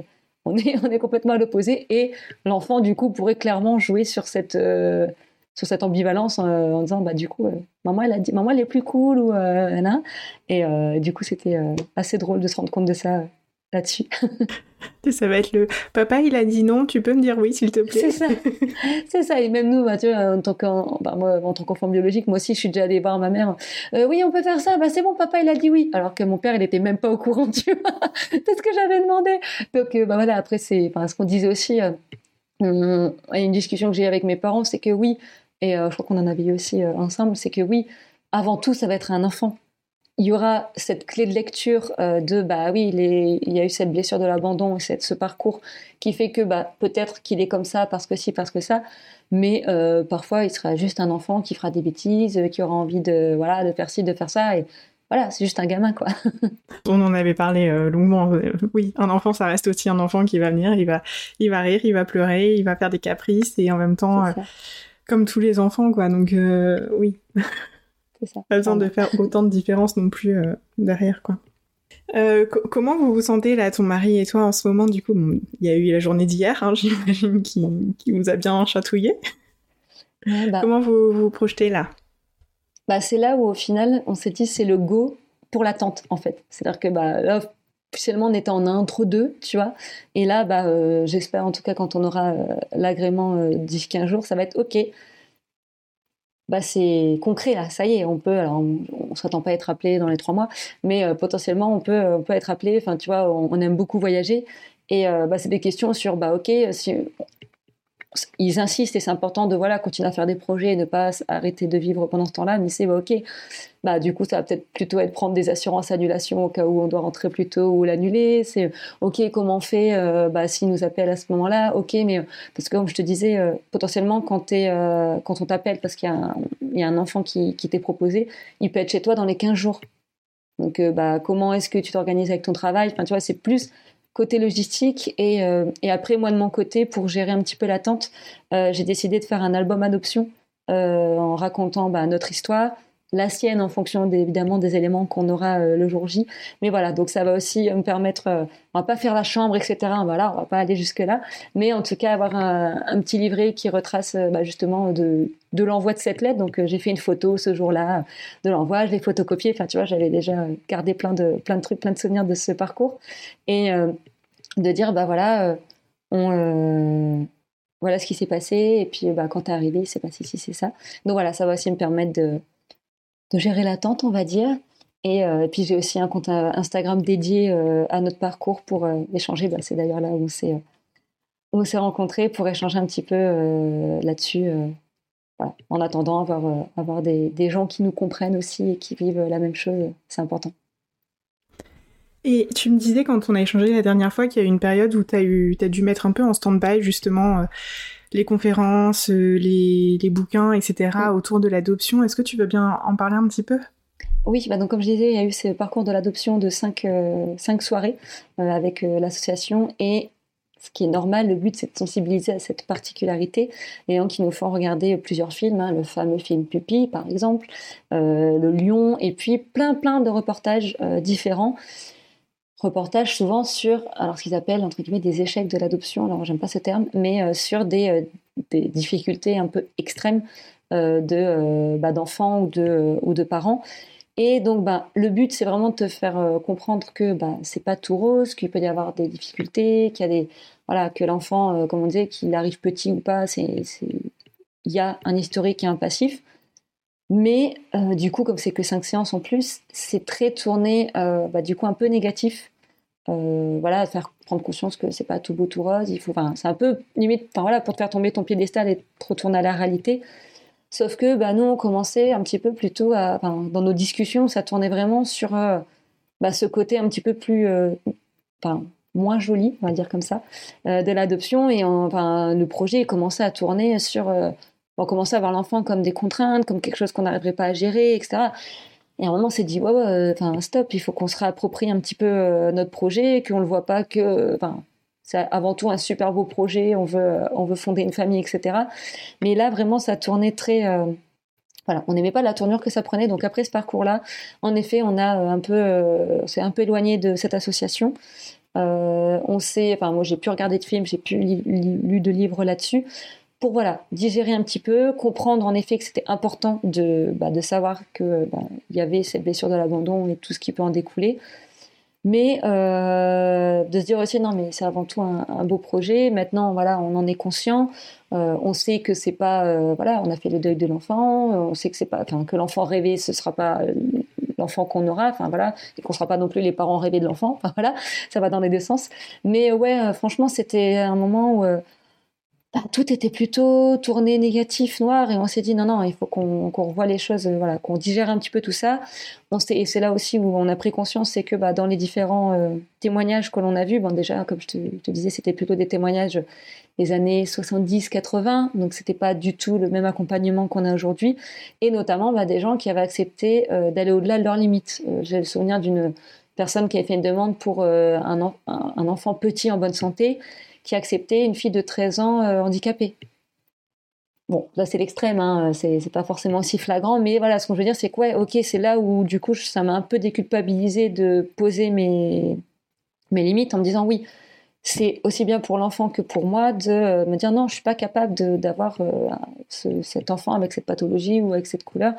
on est, complètement à l'opposé et l'enfant du coup pourrait clairement jouer sur cette euh, ambivalence euh, en disant bah du coup euh, maman elle a dit maman est plus cool ou et du coup c'était assez drôle de se rendre compte de ça là-dessus. (laughs) ça va être le papa, il a dit non, tu peux me dire oui, s'il te plaît. C'est ça, (laughs) c'est ça. Et même nous, bah, tu vois, en tant qu'enfant bah, en tant qu'enfant biologique, moi aussi, je suis déjà allée voir ma mère. Euh, oui, on peut faire ça. Bah, c'est bon, papa, il a dit oui. Alors que mon père, il était même pas au courant, tu vois, (laughs) de ce que j'avais demandé. Donc, euh, bah voilà. Après, c'est, ce qu'on disait aussi. Euh, une discussion que j'ai avec mes parents, c'est que oui, et je crois qu'on en avait eu aussi ensemble, c'est que oui, avant tout, ça va être un enfant il y aura cette clé de lecture de bah oui il, y a eu cette blessure de l'abandon et cette, ce parcours qui fait que bah peut-être qu'il est comme ça parce que si parce que ça mais parfois il sera juste un enfant qui fera des bêtises qui aura envie de voilà de faire ci de faire ça et voilà, c'est juste un gamin, quoi. (laughs) On en avait parlé euh, longuement. Euh, oui, un enfant, ça reste aussi un enfant qui va venir, il va, il va rire, il va pleurer, il va faire des caprices et en même temps, euh, comme tous les enfants, quoi. Donc, oui. (laughs) C'est ça. Pas besoin de faire autant de différences non plus derrière, quoi. comment vous vous sentez là, ton mari et toi en ce moment Du coup, il y a eu la journée d'hier, hein, (laughs) j'imagine, qui, qui, vous a bien chatouillé. Bah. Comment vous vous projetez là? Bah, c'est là où au final, on s'est dit c'est le go pour l'attente en fait. C'est-à-dire que bah, là, officiellement, on était en intro 2, tu vois. Et là, bah, euh, j'espère en tout cas quand on aura euh, l'agrément euh, d'ici 15 jours, ça va être OK. Bah, c'est concret là, ça y est, on peut, alors on, ne s'attend pas à être appelé dans les trois mois, mais potentiellement on peut, on être appelé, enfin tu vois, on, aime beaucoup voyager, et bah, c'est des questions sur, bah ok, si ils insistent et c'est important de voilà continuer à faire des projets et ne pas arrêter de vivre pendant ce temps-là mais c'est bah, ok. Bah du coup ça va peut-être plutôt être prendre des assurances annulation au cas où on doit rentrer plus tôt ou l'annuler. C'est ok comment on fait euh, bah s'ils nous appellent à ce moment-là? Ok mais euh, parce que comme je te disais euh, potentiellement quand on t'appelle parce qu'il y, a un enfant qui, t'est proposé il peut être chez toi dans les 15 jours. Donc bah comment est-ce que tu t'organises avec ton travail? Tu vois c'est plus côté logistique. Et, euh, et, après, moi, de mon côté, pour gérer un petit peu l'attente, euh, j'ai décidé de faire un album adoption euh, en racontant bah, notre histoire, la sienne en fonction évidemment des éléments qu'on aura le jour J. Mais voilà, donc ça va aussi me permettre, on va pas faire la chambre, etc. Voilà, on va pas aller jusque là, mais en tout cas avoir un, petit livret qui retrace bah, justement de, l'envoi de cette lettre. Donc j'ai fait une photo ce jour-là de l'envoi, je l'ai photocopié. Enfin tu vois, j'avais déjà gardé plein de plein de trucs, plein de souvenirs de ce parcours et de dire bah voilà, euh, on, euh, voilà ce qui s'est passé et puis bah, quand t'es arrivé, il s'est passé si c'est ça. Donc voilà, ça va aussi me permettre de, de gérer l'attente, on va dire. Et, euh, puis j'ai aussi un compte Instagram dédié à notre parcours pour échanger. Bah, c'est d'ailleurs là où on s'est rencontrés pour échanger un petit peu là-dessus. En attendant, avoir, des, gens qui nous comprennent aussi et qui vivent la même chose, c'est important. Et tu me disais quand on a échangé la dernière fois qu'il y a eu une période où tu as, dû mettre un peu en stand-by justement euh, les conférences, euh, les, les, bouquins, etc. autour de l'adoption. Est-ce que tu veux bien en parler un petit peu? Oui, bah donc comme je disais, il y a eu ce parcours de l'adoption de cinq, euh, cinq soirées avec l'association et ce qui est normal, le but c'est de sensibiliser à cette particularité et donc ils nous font regarder plusieurs films, hein, le fameux film Pupille par exemple, le Lion et puis plein plein de reportages différents reportages souvent sur alors ce qu'ils appellent entre guillemets des échecs de l'adoption. Alors j'aime pas ce terme, mais euh, sur des, euh, des, difficultés un peu extrêmes euh, de bah, d'enfants ou de ou de parents. Et donc bah, le but c'est vraiment de te faire comprendre que bah, c'est pas tout rose, qu'il peut y avoir des difficultés, qu'il y a des voilà que l'enfant comme on disait qu'il arrive petit ou pas, c'est il y a un historique et un passif. Mais du coup, comme c'est que cinq séances en plus, c'est très tourné, bah, du coup, un peu négatif euh, voilà, faire prendre conscience que c'est pas tout beau tout rose. C'est un peu limite, enfin voilà, pour te faire tomber ton piédestal et te retourner à la réalité. Sauf que, bah, nous, on commençait un petit peu plutôt dans nos discussions, ça tournait vraiment sur euh, bah, ce côté un petit peu plus, euh, enfin, moins joli, on va dire comme ça, de l'adoption. Et enfin, le projet commençait à tourner sur, on commençait à voir l'enfant comme des contraintes, comme quelque chose qu'on n'arriverait pas à gérer, etc. Et à un moment, on s'est dit, ouais, stop, il faut qu'on se réapproprie un petit peu euh, notre projet, qu'on ne le voit pas que, c'est avant tout un super beau projet, on veut, euh, fonder une famille, etc. Mais là, vraiment, ça tournait très, euh, voilà, on n'aimait pas la tournure que ça prenait. Donc après ce parcours-là, en effet, on a un peu, c'est un peu éloigné de cette association. on sait, enfin moi j'ai pu regarder de films, j'ai pu lu de livres là-dessus pour voilà digérer un petit peu, comprendre en effet que c'était important de, bah, de savoir que bah, il y avait cette blessure de l'abandon et tout ce qui peut en découler, mais euh, de se dire aussi non mais c'est avant tout un, beau projet. Maintenant voilà on en est conscient, euh, on sait que c'est pas euh, voilà on a fait le deuil de l'enfant, on sait que c'est pas que l'enfant rêvé ce sera pas l'enfant qu'on aura, enfin voilà, et qu'on sera pas non plus les parents rêvés de l'enfant, (laughs) enfin voilà, ça va dans les deux sens. Mais ouais, franchement, c'était un moment où bah, tout était plutôt tourné négatif, noir, et on s'est dit non, non, il faut qu'on revoie les choses, euh, voilà, qu'on digère un petit peu tout ça. On et c'est là aussi où on a pris conscience, c'est que bah, dans les différents euh, témoignages que l'on a vus, déjà, comme je te, disais, c'était plutôt des témoignages des années 70-80, donc c'était pas du tout le même accompagnement qu'on a aujourd'hui, et notamment bah, des gens qui avaient accepté euh, d'aller au-delà de leurs limites. J'ai le souvenir d'une personne qui avait fait une demande pour un enfant petit en bonne santé qui acceptait une fille de 13 ans euh, handicapée. Bon, là c'est l'extrême, hein, c'est pas forcément aussi flagrant, mais voilà, ce que je veux dire, c'est quoi ok, c'est là où du coup ça m'a un peu déculpabilisé de poser mes, mes limites en me disant oui, c'est aussi bien pour l'enfant que pour moi de euh, me dire non, je suis pas capable d'avoir euh, cet enfant avec cette pathologie ou avec cette couleur,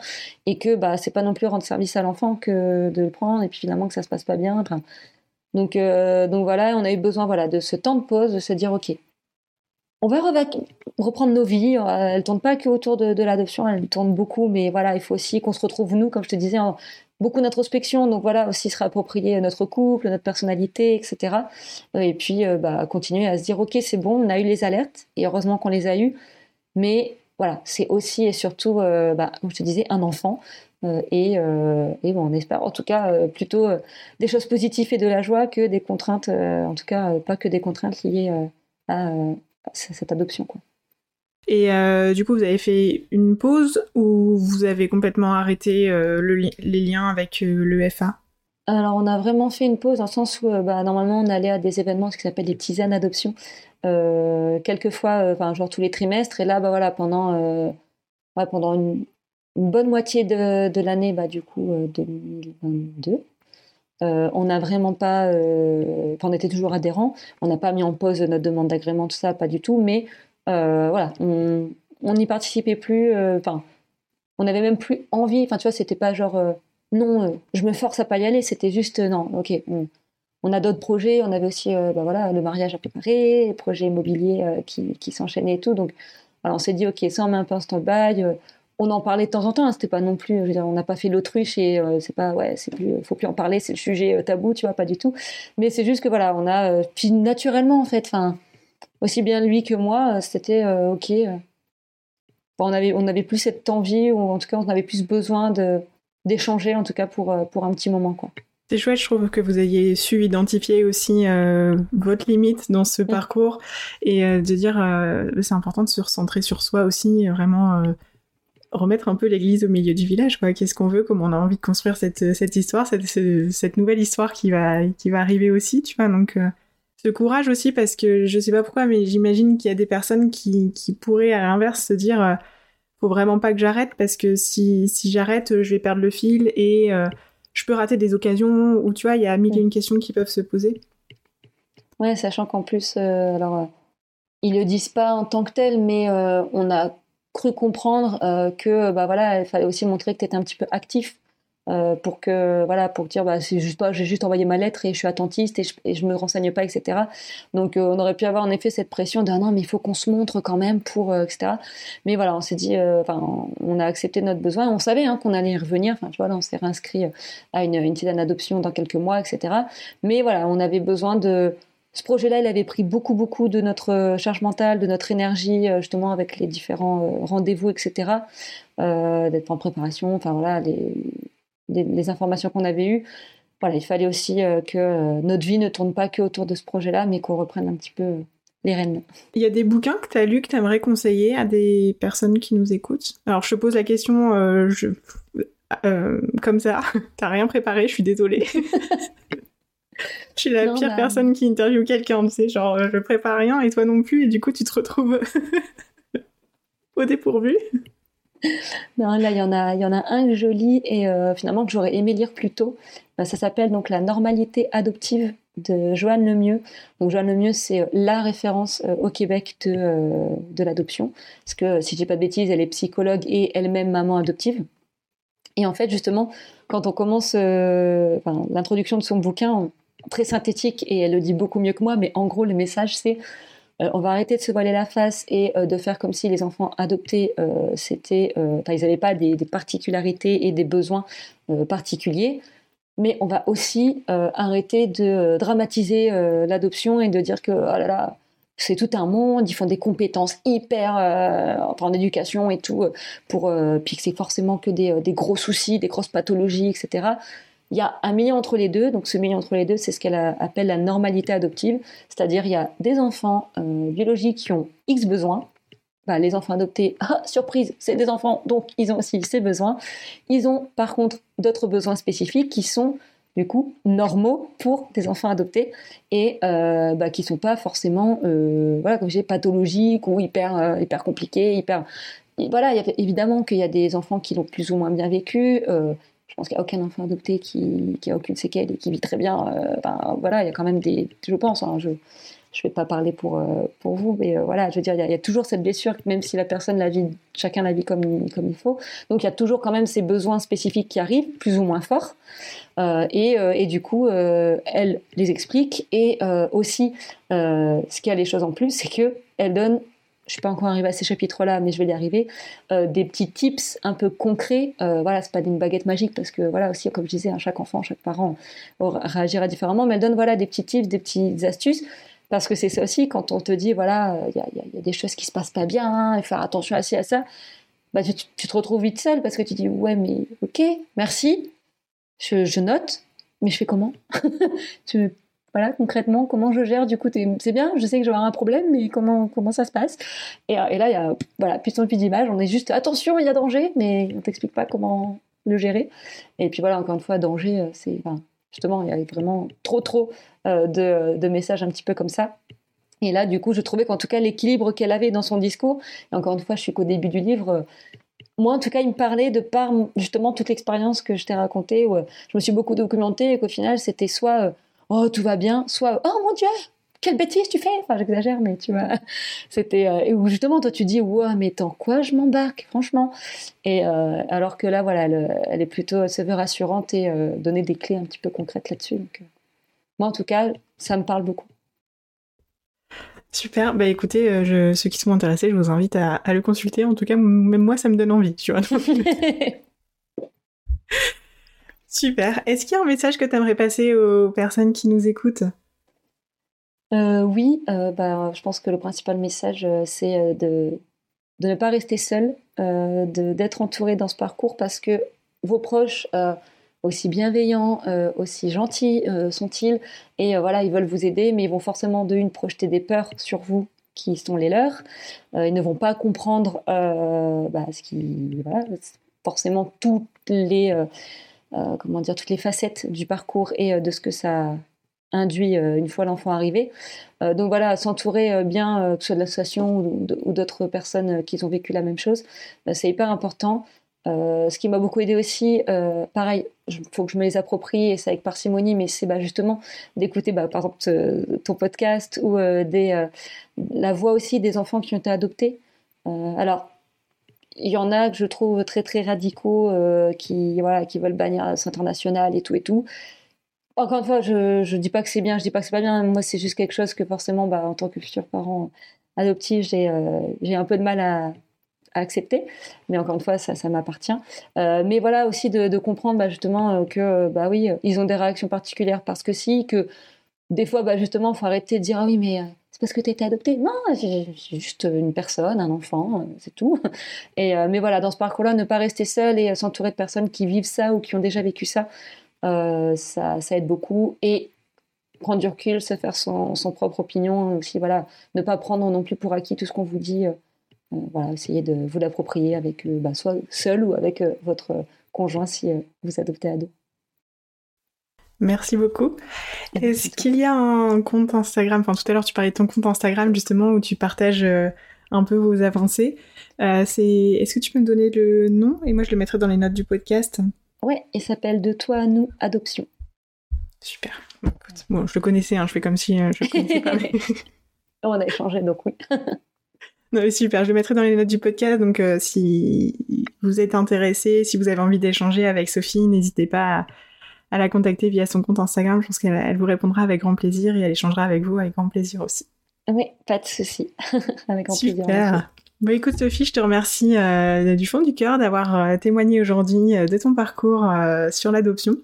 et que bah c'est pas non plus rendre service à l'enfant que de le prendre et puis finalement que ça se passe pas bien. Donc, euh, donc voilà, on a eu besoin voilà, de ce temps de pause, de se dire, OK, on va reprendre nos vies. Euh, elles ne tournent pas que autour de, l'adoption, elles tournent beaucoup, mais voilà, il faut aussi qu'on se retrouve, nous, comme je te disais, en beaucoup d'introspection. Donc voilà, aussi se réapproprier notre couple, notre personnalité, etc. Et puis, euh, bah, continuer à se dire, OK, c'est bon, on a eu les alertes, et heureusement qu'on les a eues, mais voilà, c'est aussi et surtout, bah, comme je te disais, un enfant. Euh, euh, et, bon, on espère en tout cas euh, plutôt des choses positives et de la joie que des contraintes, en tout cas pas que des contraintes liées à, cette adoption. Quoi. Et du coup, vous avez fait une pause ou vous avez complètement arrêté les liens avec le FA Alors, on a vraiment fait une pause dans le sens où bah, normalement on allait à des événements ce qui s'appelle des tisanes adoption, quelques fois, enfin genre tous les trimestres. Et là, bah voilà, pendant ouais, pendant une, une bonne moitié de, de l'année, bah, du coup, 2022. Euh, euh, on n'a vraiment pas, euh, on était toujours adhérents, on n'a pas mis en pause notre demande d'agrément, tout ça, pas du tout, mais voilà, on n'y participait plus, enfin, on n'avait même plus envie, enfin, tu vois, c'était pas genre, non, je me force à pas y aller, c'était juste, non, ok, on, a d'autres projets, on avait aussi, bah, voilà, le mariage à préparer, les projets immobiliers qui, qui s'enchaînaient et tout, donc, on s'est dit, ok, ça, on met un peu en stand-by, on en parlait de temps en temps. Hein, c'était pas non plus, je veux dire, on n'a pas fait l'autruche et euh, c'est pas, ouais, c'est plus, faut plus en parler, c'est le sujet euh, tabou, tu vois, pas du tout. Mais c'est juste que voilà, on a, euh, puis naturellement en fait, enfin, aussi bien lui que moi, c'était ok. on avait, on avait plus cette envie ou en tout cas, on avait plus besoin de d'échanger en tout cas pour pour un petit moment quoi. C'est chouette, je trouve que vous ayez su identifier aussi votre limite dans ce parcours et de dire c'est important de se recentrer sur soi aussi, vraiment remettre un peu l'église au milieu du village, quoi. Qu'est-ce qu'on veut, comment on a envie de construire cette, cette histoire, cette, cette, nouvelle histoire qui va, qui va arriver aussi, tu vois. Donc, euh, ce courage aussi, parce que je sais pas pourquoi, mais j'imagine qu'il y a des personnes qui, qui pourraient, à l'inverse, se dire, euh, faut vraiment pas que j'arrête, parce que si, si j'arrête, je vais perdre le fil et euh, je peux rater des occasions où, tu vois, il y a mille et une questions qui peuvent se poser. Ouais, sachant qu'en plus, alors, ils le disent pas en tant que tel, mais on a cru comprendre euh, que bah voilà il fallait aussi montrer que tu étais un petit peu actif euh, pour que voilà pour dire bah c'est juste pas j'ai juste envoyé ma lettre et je suis attentiste et je, et me renseigne pas etc donc euh, on aurait pu avoir en effet cette pression de non mais il faut qu'on se montre quand même pour etc mais voilà on s'est dit enfin on a accepté notre besoin. On savait hein, qu'on allait y revenir. Enfin tu vois on s'est réinscrit à une une petite adoption dans quelques mois etc mais voilà on avait besoin de ce projet-là, il avait pris beaucoup, beaucoup de notre euh, charge mentale, de notre énergie, euh, justement avec les différents euh, rendez-vous, etc. d'être en préparation, enfin voilà, les, informations qu'on avait eues. Voilà, il fallait aussi que notre vie ne tourne pas que autour de ce projet-là, mais qu'on reprenne un petit peu les rênes. Il y a des bouquins que tu as lus que tu aimerais conseiller à des personnes qui nous écoutent? Alors, je te pose la question je, comme ça. (laughs) T'as rien préparé, je suis désolée. (laughs) (laughs) Je suis la pire bah, personne qui interviewe quelqu'un, tu sais, genre je prépare rien et toi non plus, et du coup tu te retrouves (laughs) au dépourvu. Non, là il y en a, il y en a un joli et euh, finalement que j'aurais aimé lire plus tôt. Bah, ça s'appelle donc La normalité adoptive de Joanne Lemieux. Donc Joanne Lemieux, c'est euh, la référence euh, au Québec de, de l'adoption. Parce que si je dis pas de bêtises, elle est psychologue et elle-même maman adoptive. Et en fait, justement, quand on commence l'introduction de son bouquin, très synthétique et elle le dit beaucoup mieux que moi, mais en gros, le message, c'est euh, on va arrêter de se voiler la face et euh, de faire comme si les enfants adoptés, euh, c'était, ils n'avaient pas des, particularités et des besoins particuliers. Mais on va aussi arrêter de dramatiser l'adoption et de dire que oh là là, c'est tout un monde, ils font des compétences hyper, euh, en éducation et tout, euh, pour, euh, puis que c'est forcément que des, des, gros soucis, des grosses pathologies, etc. Il y a un milieu entre les deux, donc ce milieu entre les deux, c'est ce qu'elle appelle la normalité adoptive, c'est-à-dire il y a des enfants biologiques qui ont X besoins, bah, les enfants adoptés, (laughs) ah, surprise, c'est des enfants, donc ils ont aussi ces besoins. Ils ont par contre d'autres besoins spécifiques qui sont du coup normaux pour des enfants adoptés et euh, bah, qui sont pas forcément euh, voilà comme pathologiques ou hyper euh, hyper compliqués hyper. Voilà évidemment qu'il y a des enfants qui l'ont plus ou moins bien vécu euh, je pense qu'il n'y a aucun enfant adopté qui, qui a aucune séquelle et qui vit très bien euh, voilà il y a quand même des je pense hein, je ne vais pas parler pour, euh, pour vous, mais euh, voilà, je veux dire, il y, a toujours cette blessure, même si la personne la vit, chacun la vit comme, comme il faut. Donc il y a toujours quand même ces besoins spécifiques qui arrivent, plus ou moins forts. Et, et, du coup, elle les explique. Et aussi, ce qui a les choses en plus, c'est que elle donne je suis pas encore arrivée à ces chapitres-là, mais je vais y arriver. des petits tips un peu concrets. Euh, voilà, c'est pas une baguette magique parce que voilà aussi, comme je disais, hein, chaque enfant, chaque parent réagira différemment. Mais elle donne voilà des petits tips, des petites astuces parce que c'est ça aussi, quand on te dit, voilà, il y, a, des choses qui se passent pas bien, hein, et faire attention à à ça, bah, tu, te retrouves vite seul parce que tu dis, ouais, mais ok, merci, je, note, mais je fais comment? (laughs) Voilà, concrètement, comment je gère Du coup, c'est bien, je sais que je vais avoir un problème, mais comment, comment ça se passe? Et, là, il y a voilà, puissance plus d'image, on est juste, attention, il y a danger, mais on t'explique pas comment le gérer. Et puis voilà, encore une fois, danger, euh, c'est justement, il y a vraiment trop, trop euh, de, messages un petit peu comme ça. Et là, du coup, je trouvais qu'en tout cas, l'équilibre qu'elle avait dans son discours, et encore une fois, je suis qu'au début du livre, euh, moi, en tout cas, il me parlait de par justement toute l'expérience que je t'ai racontée, où euh, je me suis beaucoup documentée et qu'au final, c'était soit oh, tout va bien, soit oh mon Dieu, quelle bêtise tu fais Enfin, j'exagère, mais tu vois, (laughs) c'était euh, où justement toi tu dis ouais, mais tant quoi je m'embarque, franchement. Et euh, alors que là, voilà, elle, est plutôt se veut rassurante et euh, donner des clés un petit peu concrètes là-dessus. Donc, moi, en tout cas, ça me parle beaucoup. Super, bah écoutez, je, ceux qui sont intéressés, je vous invite à, le consulter. En tout cas, même moi, ça me donne envie, tu vois. (laughs) (laughs) Super. Est-ce qu'il y a un message que tu aimerais passer aux personnes qui nous écoutent? Euh, oui, euh, bah, je pense que le principal message, euh, c'est de, ne pas rester seul, d'être entouré dans ce parcours parce que vos proches, aussi bienveillants, aussi gentils sont-ils, et voilà, ils veulent vous aider, mais ils vont forcément de une projeter des peurs sur vous qui sont les leurs. ils ne vont pas comprendre bah, ce qui, voilà, forcément toutes les, comment dire, toutes les facettes du parcours et de ce que ça induit euh, une fois l'enfant arrivé. Euh, donc voilà, s'entourer euh, bien, que ce soit de l'association ou d'autres personnes qui ont vécu la même chose, c'est hyper important. ce qui m'a beaucoup aidé aussi, pareil, il faut que je me les approprie et c'est avec parcimonie, mais c'est bah, justement d'écouter bah, par exemple ton podcast ou des, la voix aussi des enfants qui ont été adoptés. alors, il y en a que je trouve très très radicaux qui, voilà, qui veulent bannir la international et tout et tout. Encore une fois, je ne dis pas que c'est bien, je dis pas que c'est pas bien. Moi, c'est juste quelque chose que forcément, bah, en tant que futur parent adoptif, j'ai euh, j'ai un peu de mal à, accepter. Mais encore une fois, ça, ça m'appartient. Euh, mais voilà aussi de, comprendre bah, justement euh, que, bah oui, ils ont des réactions particulières parce que si, que des fois, bah, justement, faut arrêter de dire ah oui, mais parce que tu été adopté. Non, c'est juste une personne, un enfant, c'est tout. (laughs) Et, mais voilà, dans ce parcours-là, ne pas rester seul et s'entourer de personnes qui vivent ça ou qui ont déjà vécu ça. Euh, ça, aide beaucoup. Et prendre du recul, se faire son, propre opinion, aussi voilà, ne pas prendre non plus pour acquis tout ce qu'on vous dit. Euh, euh, voilà, essayez de vous l'approprier avec bah, soit seul ou avec votre conjoint si vous adoptez à deux. Merci beaucoup. Est-ce qu'il y a un compte Instagram Enfin, tout à l'heure, tu parlais de ton compte Instagram justement où tu partages un peu vos avancées. Est-ce que tu peux me donner le nom? Et moi je le mettrai dans les notes du podcast Ouais, il s'appelle De toi à nous, adoption. Super. Bon, je le connaissais, hein, je fais comme si euh, je le connaissais pas. (laughs) (laughs) On a échangé, donc oui. (laughs) non, super, je le mettrai dans les notes du podcast, donc euh, si vous êtes intéressé, si vous avez envie d'échanger avec Sophie, n'hésitez pas à, la contacter via son compte Instagram, je pense qu'elle vous répondra avec grand plaisir et elle échangera avec vous avec grand plaisir aussi. Oui, pas de souci. (laughs) avec grand super. plaisir. Bon, écoute Sophie, je te remercie euh, du fond du cœur d'avoir euh, témoigné aujourd'hui euh, de ton parcours sur l'adoption.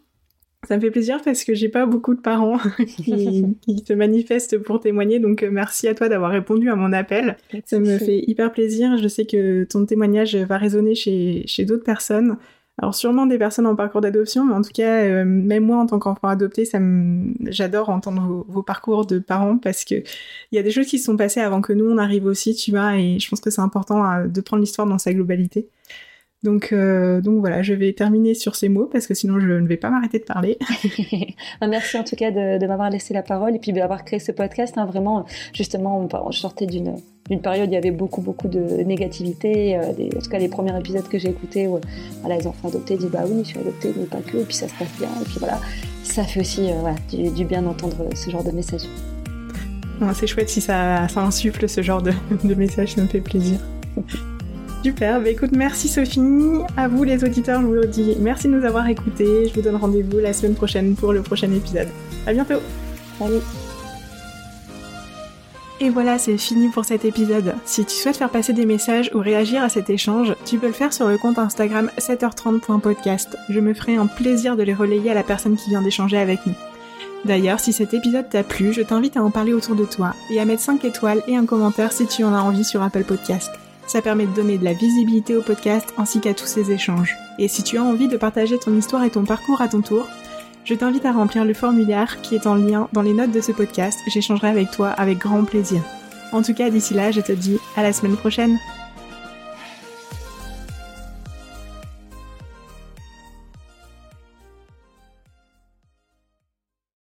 Ça me fait plaisir parce que j'ai pas beaucoup de parents (laughs) qui, (laughs) qui, se manifestent pour témoigner, donc merci à toi d'avoir répondu à mon appel. Ça me fait hyper plaisir. Je sais que ton témoignage va résonner chez, chez d'autres personnes. Alors sûrement des personnes en parcours d'adoption, mais en tout cas, euh, même moi en tant qu'enfant adopté, j'adore entendre vos, parcours de parents parce que il y a des choses qui se sont passées avant que nous on arrive aussi, tu vois, et je pense que c'est important euh, de prendre l'histoire dans sa globalité. Donc, euh, donc voilà, je vais terminer sur ces mots parce que sinon je ne vais pas m'arrêter de parler. (laughs) Bah, merci en tout cas de, m'avoir laissé la parole et puis d'avoir créé ce podcast. Hein, vraiment, justement, on, je sortais d'une d'une période où il y avait beaucoup beaucoup de négativité. Euh, en tout cas, les premiers épisodes que j'ai écoutés, où voilà, les enfants adoptés disent bah oui, je suis adoptée, mais pas que, et puis ça se passe bien. Et puis voilà, ça fait aussi euh, voilà, du, bien d'entendre ce genre de message. c'est chouette si ça, ça insuffle ce genre de, de message, ça me fait plaisir. (laughs) Super, bah écoute, merci Sophie. À vous les auditeurs, je vous dis merci de nous avoir écoutés. Je vous donne rendez-vous la semaine prochaine pour le prochain épisode. À bientôt. Salut. Et voilà, c'est fini pour cet épisode. Si tu souhaites faire passer des messages ou réagir à cet échange, tu peux le faire sur le compte Instagram 7h30.podcast. Je me ferai un plaisir de les relayer à la personne qui vient d'échanger avec nous. D'ailleurs, si cet épisode t'a plu, je t'invite à en parler autour de toi et à mettre 5 étoiles et un commentaire si tu en as envie sur Apple Podcast. Ça permet de donner de la visibilité au podcast ainsi qu'à tous ces échanges. Et si tu as envie de partager ton histoire et ton parcours à ton tour, je t'invite à remplir le formulaire qui est en lien dans les notes de ce podcast. J'échangerai avec toi avec grand plaisir. En tout cas, d'ici là, je te dis à la semaine prochaine.